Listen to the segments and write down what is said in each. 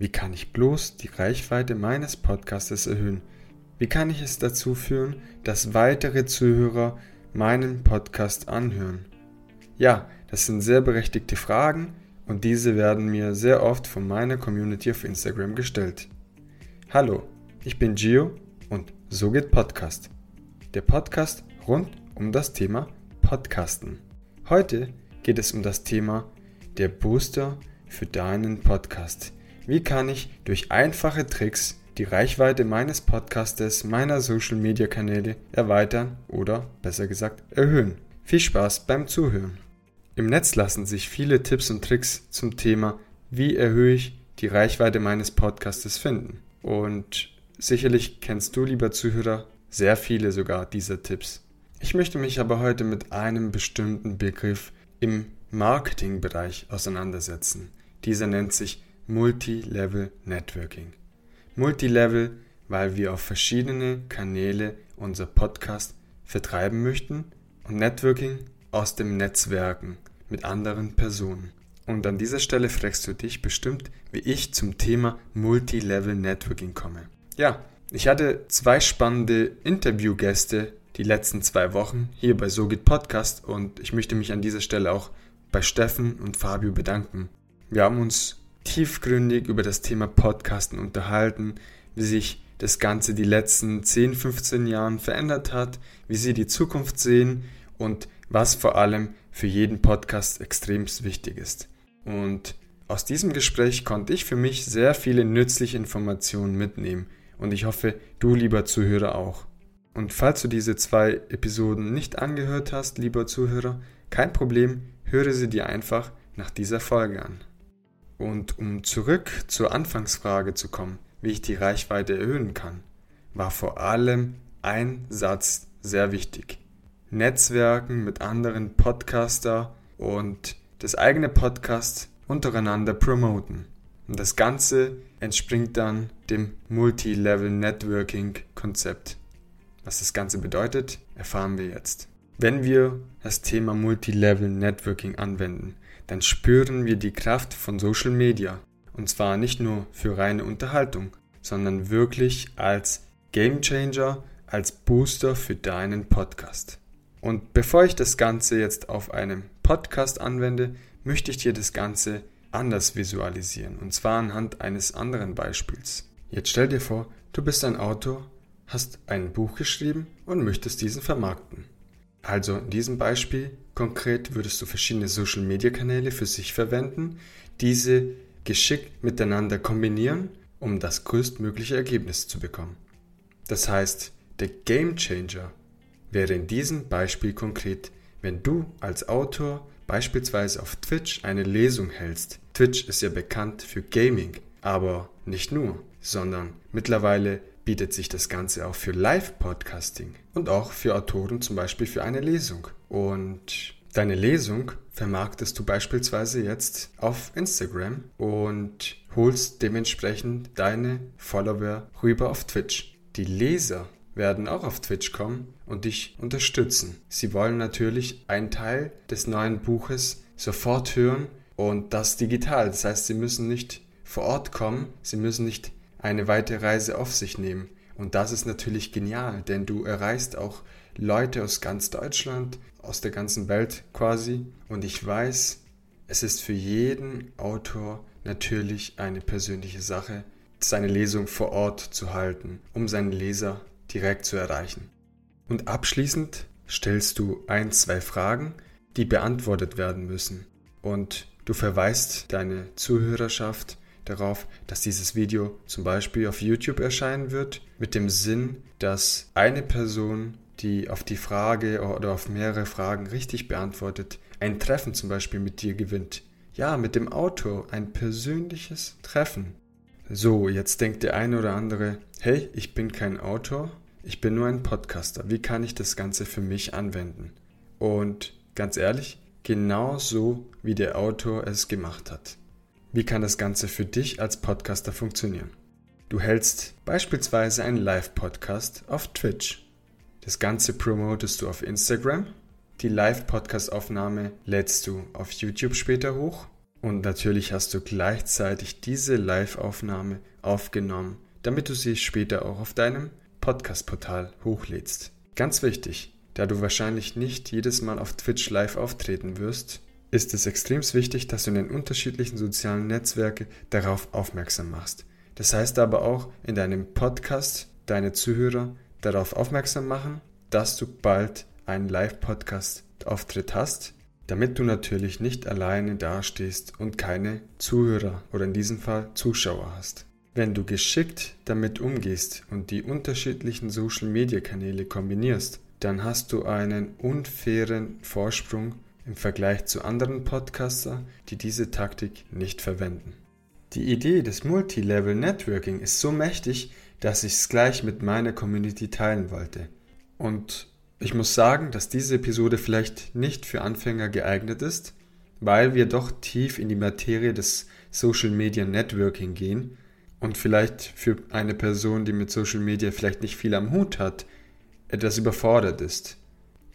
Wie kann ich bloß die Reichweite meines Podcastes erhöhen? Wie kann ich es dazu führen, dass weitere Zuhörer meinen Podcast anhören? Ja, das sind sehr berechtigte Fragen und diese werden mir sehr oft von meiner Community auf Instagram gestellt. Hallo, ich bin Gio und so geht Podcast. Der Podcast rund um das Thema Podcasten. Heute geht es um das Thema der Booster für deinen Podcast. Wie kann ich durch einfache Tricks die Reichweite meines Podcastes, meiner Social Media Kanäle erweitern oder besser gesagt erhöhen? Viel Spaß beim Zuhören. Im Netz lassen sich viele Tipps und Tricks zum Thema, wie erhöhe ich die Reichweite meines Podcastes finden. Und sicherlich kennst du, lieber Zuhörer, sehr viele sogar dieser Tipps. Ich möchte mich aber heute mit einem bestimmten Begriff im Marketingbereich auseinandersetzen. Dieser nennt sich Multilevel Networking. Multilevel, weil wir auf verschiedene Kanäle unser Podcast vertreiben möchten und Networking aus dem Netzwerken mit anderen Personen. Und an dieser Stelle fragst du dich bestimmt, wie ich zum Thema Multilevel Networking komme. Ja, ich hatte zwei spannende Interviewgäste die letzten zwei Wochen hier bei SoGit Podcast und ich möchte mich an dieser Stelle auch bei Steffen und Fabio bedanken. Wir haben uns tiefgründig über das Thema Podcasten unterhalten, wie sich das Ganze die letzten 10, 15 Jahren verändert hat, wie sie die Zukunft sehen und was vor allem für jeden Podcast extrem wichtig ist. Und aus diesem Gespräch konnte ich für mich sehr viele nützliche Informationen mitnehmen und ich hoffe, du lieber Zuhörer auch. Und falls du diese zwei Episoden nicht angehört hast, lieber Zuhörer, kein Problem, höre sie dir einfach nach dieser Folge an. Und um zurück zur Anfangsfrage zu kommen, wie ich die Reichweite erhöhen kann, war vor allem ein Satz sehr wichtig. Netzwerken mit anderen Podcaster und das eigene Podcast untereinander promoten. Und das Ganze entspringt dann dem Multi-Level Networking Konzept. Was das Ganze bedeutet, erfahren wir jetzt. Wenn wir das Thema Multi-Level Networking anwenden, dann spüren wir die Kraft von Social Media. Und zwar nicht nur für reine Unterhaltung, sondern wirklich als Game Changer, als Booster für deinen Podcast. Und bevor ich das Ganze jetzt auf einem Podcast anwende, möchte ich dir das Ganze anders visualisieren. Und zwar anhand eines anderen Beispiels. Jetzt stell dir vor, du bist ein Autor, hast ein Buch geschrieben und möchtest diesen vermarkten. Also in diesem Beispiel konkret würdest du verschiedene Social-Media-Kanäle für sich verwenden, diese geschickt miteinander kombinieren, um das größtmögliche Ergebnis zu bekommen. Das heißt, der Game Changer wäre in diesem Beispiel konkret, wenn du als Autor beispielsweise auf Twitch eine Lesung hältst. Twitch ist ja bekannt für Gaming, aber nicht nur, sondern mittlerweile bietet sich das Ganze auch für Live-Podcasting und auch für Autoren zum Beispiel für eine Lesung. Und deine Lesung vermarktest du beispielsweise jetzt auf Instagram und holst dementsprechend deine Follower rüber auf Twitch. Die Leser werden auch auf Twitch kommen und dich unterstützen. Sie wollen natürlich einen Teil des neuen Buches sofort hören und das digital. Das heißt, sie müssen nicht vor Ort kommen, sie müssen nicht eine weite Reise auf sich nehmen. Und das ist natürlich genial, denn du erreichst auch Leute aus ganz Deutschland, aus der ganzen Welt quasi. Und ich weiß, es ist für jeden Autor natürlich eine persönliche Sache, seine Lesung vor Ort zu halten, um seinen Leser direkt zu erreichen. Und abschließend stellst du ein, zwei Fragen, die beantwortet werden müssen. Und du verweist deine Zuhörerschaft darauf, dass dieses Video zum Beispiel auf YouTube erscheinen wird, mit dem Sinn, dass eine Person, die auf die Frage oder auf mehrere Fragen richtig beantwortet, ein Treffen zum Beispiel mit dir gewinnt. Ja, mit dem Autor ein persönliches Treffen. So, jetzt denkt der eine oder andere, hey, ich bin kein Autor, ich bin nur ein Podcaster. Wie kann ich das Ganze für mich anwenden? Und ganz ehrlich, genau so, wie der Autor es gemacht hat. Wie kann das Ganze für dich als Podcaster funktionieren? Du hältst beispielsweise einen Live-Podcast auf Twitch. Das Ganze promotest du auf Instagram. Die Live-Podcast-Aufnahme lädst du auf YouTube später hoch Und natürlich hast du gleichzeitig diese Live-Aufnahme aufgenommen, damit du sie später auch auf deinem Podcast-Portal hochlädst. Ganz wichtig, da du wahrscheinlich nicht jedes Mal auf Twitch live auftreten wirst, ist es extrem wichtig, dass du in den unterschiedlichen sozialen Netzwerken darauf aufmerksam machst. Das heißt aber auch in deinem Podcast deine Zuhörer darauf aufmerksam machen, dass du bald einen Live-Podcast-Auftritt hast, damit du natürlich nicht alleine dastehst und keine Zuhörer oder in diesem Fall Zuschauer hast. Wenn du geschickt damit umgehst und die unterschiedlichen Social-Media-Kanäle kombinierst, dann hast du einen unfairen Vorsprung im Vergleich zu anderen Podcaster, die diese Taktik nicht verwenden. Die Idee des Multilevel Networking ist so mächtig, dass ich es gleich mit meiner Community teilen wollte. Und ich muss sagen, dass diese Episode vielleicht nicht für Anfänger geeignet ist, weil wir doch tief in die Materie des Social Media Networking gehen und vielleicht für eine Person, die mit Social Media vielleicht nicht viel am Hut hat, etwas überfordert ist.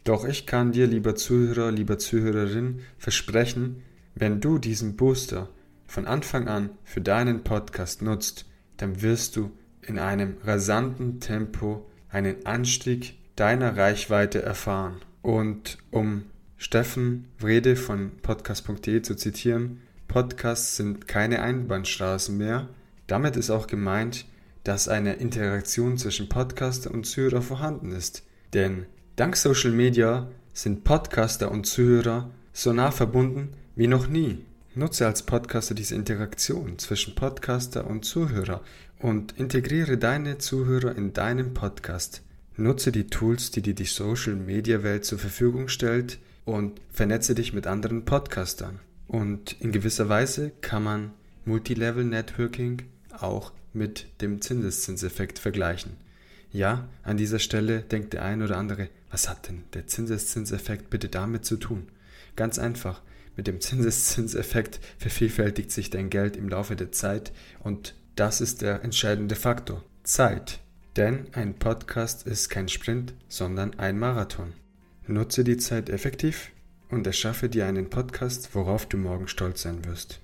Doch ich kann dir, lieber Zuhörer, lieber Zuhörerin, versprechen, wenn du diesen Booster von Anfang an für deinen Podcast nutzt, dann wirst du in einem rasanten Tempo einen Anstieg deiner Reichweite erfahren. Und um Steffen Wrede von podcast.de zu zitieren, Podcasts sind keine Einbahnstraßen mehr. Damit ist auch gemeint, dass eine Interaktion zwischen Podcaster und Zuhörer vorhanden ist. Denn dank Social Media sind Podcaster und Zuhörer so nah verbunden wie noch nie. Nutze als Podcaster diese Interaktion zwischen Podcaster und Zuhörer und integriere deine Zuhörer in deinem Podcast. Nutze die Tools, die dir die Social Media Welt zur Verfügung stellt und vernetze dich mit anderen Podcastern. Und in gewisser Weise kann man Multilevel Networking auch mit dem Zinseszinseffekt vergleichen. Ja, an dieser Stelle denkt der ein oder andere, was hat denn der Zinseszinseffekt bitte damit zu tun? Ganz einfach, mit dem Zinseszinseffekt vervielfältigt sich dein Geld im Laufe der Zeit und das ist der entscheidende Faktor. Zeit. Denn ein Podcast ist kein Sprint, sondern ein Marathon. Nutze die Zeit effektiv und erschaffe dir einen Podcast, worauf du morgen stolz sein wirst.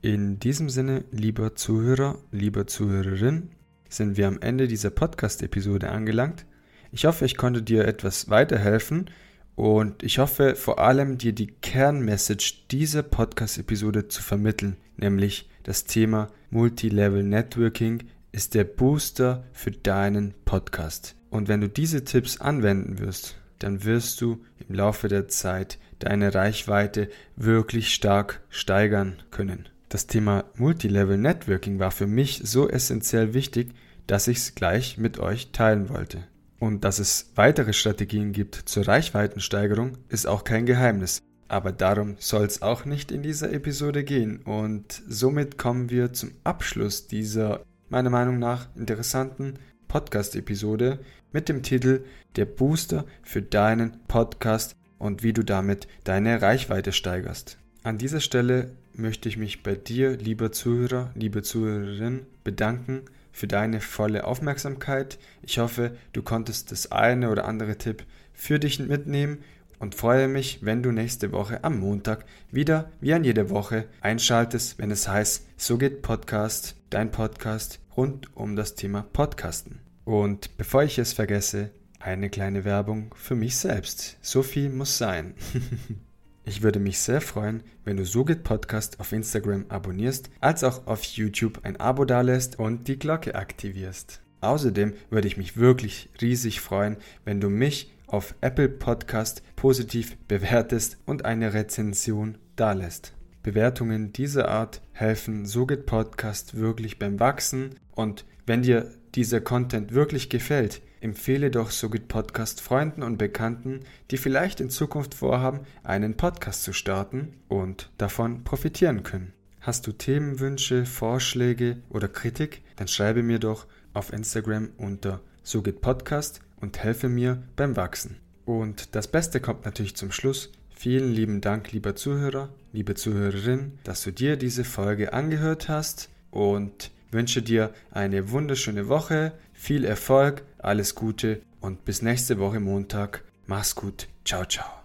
In diesem Sinne, lieber Zuhörer, lieber Zuhörerin, sind wir am Ende dieser Podcast-Episode angelangt. Ich hoffe, ich konnte dir etwas weiterhelfen und ich hoffe vor allem dir die Kernmessage dieser Podcast-Episode zu vermitteln, nämlich das Thema Multilevel Networking ist der Booster für deinen Podcast. Und wenn du diese Tipps anwenden wirst, dann wirst du im Laufe der Zeit deine Reichweite wirklich stark steigern können. Das Thema Multilevel Networking war für mich so essentiell wichtig, dass ich es gleich mit euch teilen wollte. Und dass es weitere Strategien gibt zur Reichweitensteigerung, ist auch kein Geheimnis. Aber darum soll es auch nicht in dieser Episode gehen. Und somit kommen wir zum Abschluss dieser meiner Meinung nach interessanten Podcast-Episode mit dem Titel Der Booster für deinen Podcast und wie du damit deine Reichweite steigerst. An dieser Stelle möchte ich mich bei dir, lieber Zuhörer, liebe Zuhörerin, bedanken für deine volle Aufmerksamkeit. Ich hoffe, du konntest das eine oder andere Tipp für dich mitnehmen und freue mich, wenn du nächste Woche am Montag wieder wie an jede Woche einschaltest, wenn es heißt, so geht Podcast, dein Podcast rund um das Thema Podcasten. Und bevor ich es vergesse, eine kleine Werbung für mich selbst. So viel muss sein. Ich würde mich sehr freuen, wenn du SoGit Podcast auf Instagram abonnierst, als auch auf YouTube ein Abo dalässt und die Glocke aktivierst. Außerdem würde ich mich wirklich riesig freuen, wenn du mich auf Apple Podcast positiv bewertest und eine Rezension dalässt. Bewertungen dieser Art helfen SoGit Podcast wirklich beim Wachsen und wenn dir dieser Content wirklich gefällt, empfehle doch Sogit Podcast Freunden und Bekannten, die vielleicht in Zukunft vorhaben, einen Podcast zu starten und davon profitieren können. Hast du Themenwünsche, Vorschläge oder Kritik, dann schreibe mir doch auf Instagram unter Sogit Podcast und helfe mir beim Wachsen. Und das Beste kommt natürlich zum Schluss. Vielen lieben Dank, lieber Zuhörer, liebe Zuhörerin, dass du dir diese Folge angehört hast und wünsche dir eine wunderschöne Woche, viel Erfolg, alles Gute und bis nächste Woche Montag. Mach's gut. Ciao, ciao.